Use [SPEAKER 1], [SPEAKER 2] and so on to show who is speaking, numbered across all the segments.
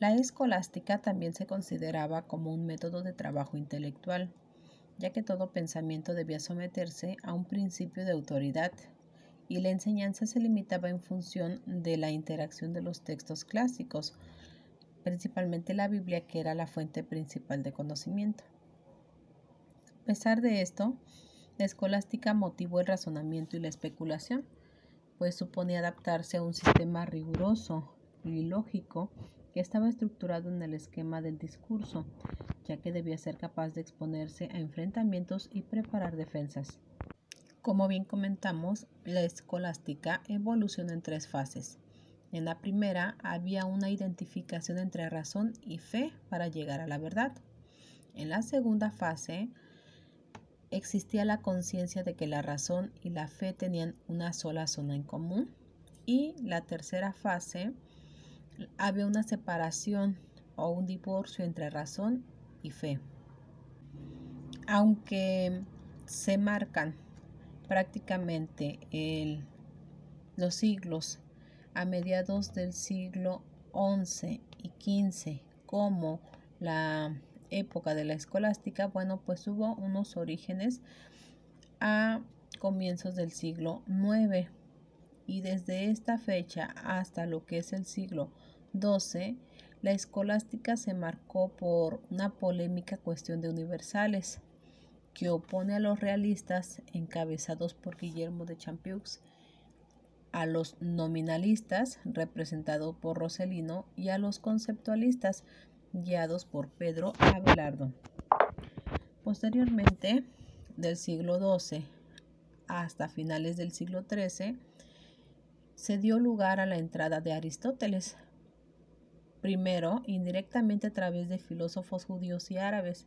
[SPEAKER 1] La escolástica también se consideraba como un método de trabajo intelectual, ya que todo pensamiento debía someterse a un principio de autoridad y la enseñanza se limitaba en función de la interacción de los textos clásicos, principalmente la Biblia, que era la fuente principal de conocimiento. A pesar de esto, la escolástica motivó el razonamiento y la especulación, pues supone adaptarse a un sistema riguroso y lógico que estaba estructurado en el esquema del discurso, ya que debía ser capaz de exponerse a enfrentamientos y preparar defensas. Como bien comentamos, la escolástica evoluciona en tres fases. En la primera había una identificación entre razón y fe para llegar a la verdad. En la segunda fase existía la conciencia de que la razón y la fe tenían una sola zona en común. Y la tercera fase había una separación o un divorcio entre razón y fe. Aunque se marcan prácticamente los siglos a mediados del siglo XI y XV como la época de la escolástica, bueno, pues hubo unos orígenes a comienzos del siglo IX y desde esta fecha hasta lo que es el siglo XII, la escolástica se marcó por una polémica cuestión de universales que opone a los realistas encabezados por Guillermo de Champiux a los nominalistas, representados por Roselino, y a los conceptualistas, guiados por Pedro Abelardo. Posteriormente, del siglo XII hasta finales del siglo XIII, se dio lugar a la entrada de Aristóteles, primero indirectamente a través de filósofos judíos y árabes,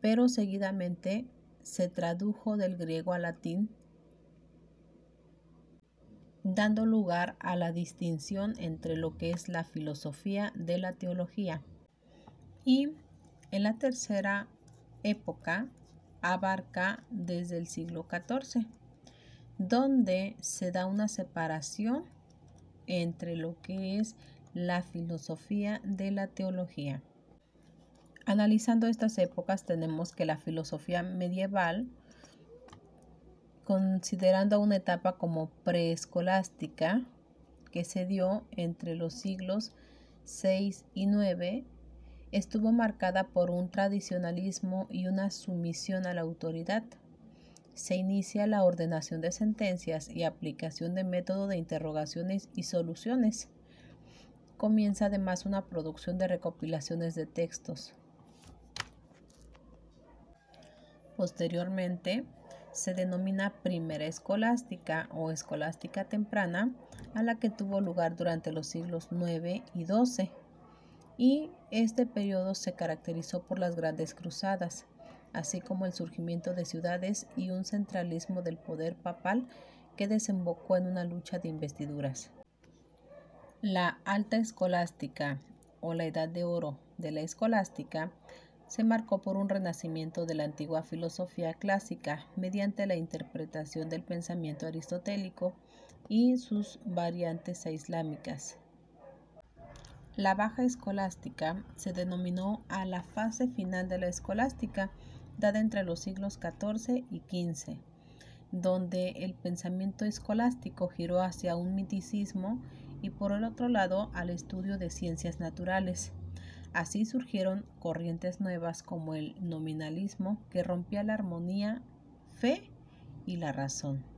[SPEAKER 1] pero seguidamente se tradujo del griego al latín dando lugar a la distinción entre lo que es la filosofía de la teología. Y en la tercera época abarca desde el siglo XIV, donde se da una separación entre lo que es la filosofía de la teología. Analizando estas épocas tenemos que la filosofía medieval considerando una etapa como preescolástica que se dio entre los siglos 6 y 9, estuvo marcada por un tradicionalismo y una sumisión a la autoridad. Se inicia la ordenación de sentencias y aplicación de método de interrogaciones y soluciones. Comienza además una producción de recopilaciones de textos. Posteriormente, se denomina primera escolástica o escolástica temprana, a la que tuvo lugar durante los siglos IX y XII. Y este periodo se caracterizó por las grandes cruzadas, así como el surgimiento de ciudades y un centralismo del poder papal que desembocó en una lucha de investiduras. La alta escolástica o la edad de oro de la escolástica se marcó por un renacimiento de la antigua filosofía clásica mediante la interpretación del pensamiento aristotélico y sus variantes islámicas. La baja escolástica se denominó a la fase final de la escolástica, dada entre los siglos XIV y XV, donde el pensamiento escolástico giró hacia un miticismo y por el otro lado al estudio de ciencias naturales. Así surgieron corrientes nuevas como el nominalismo que rompía la armonía, fe y la razón.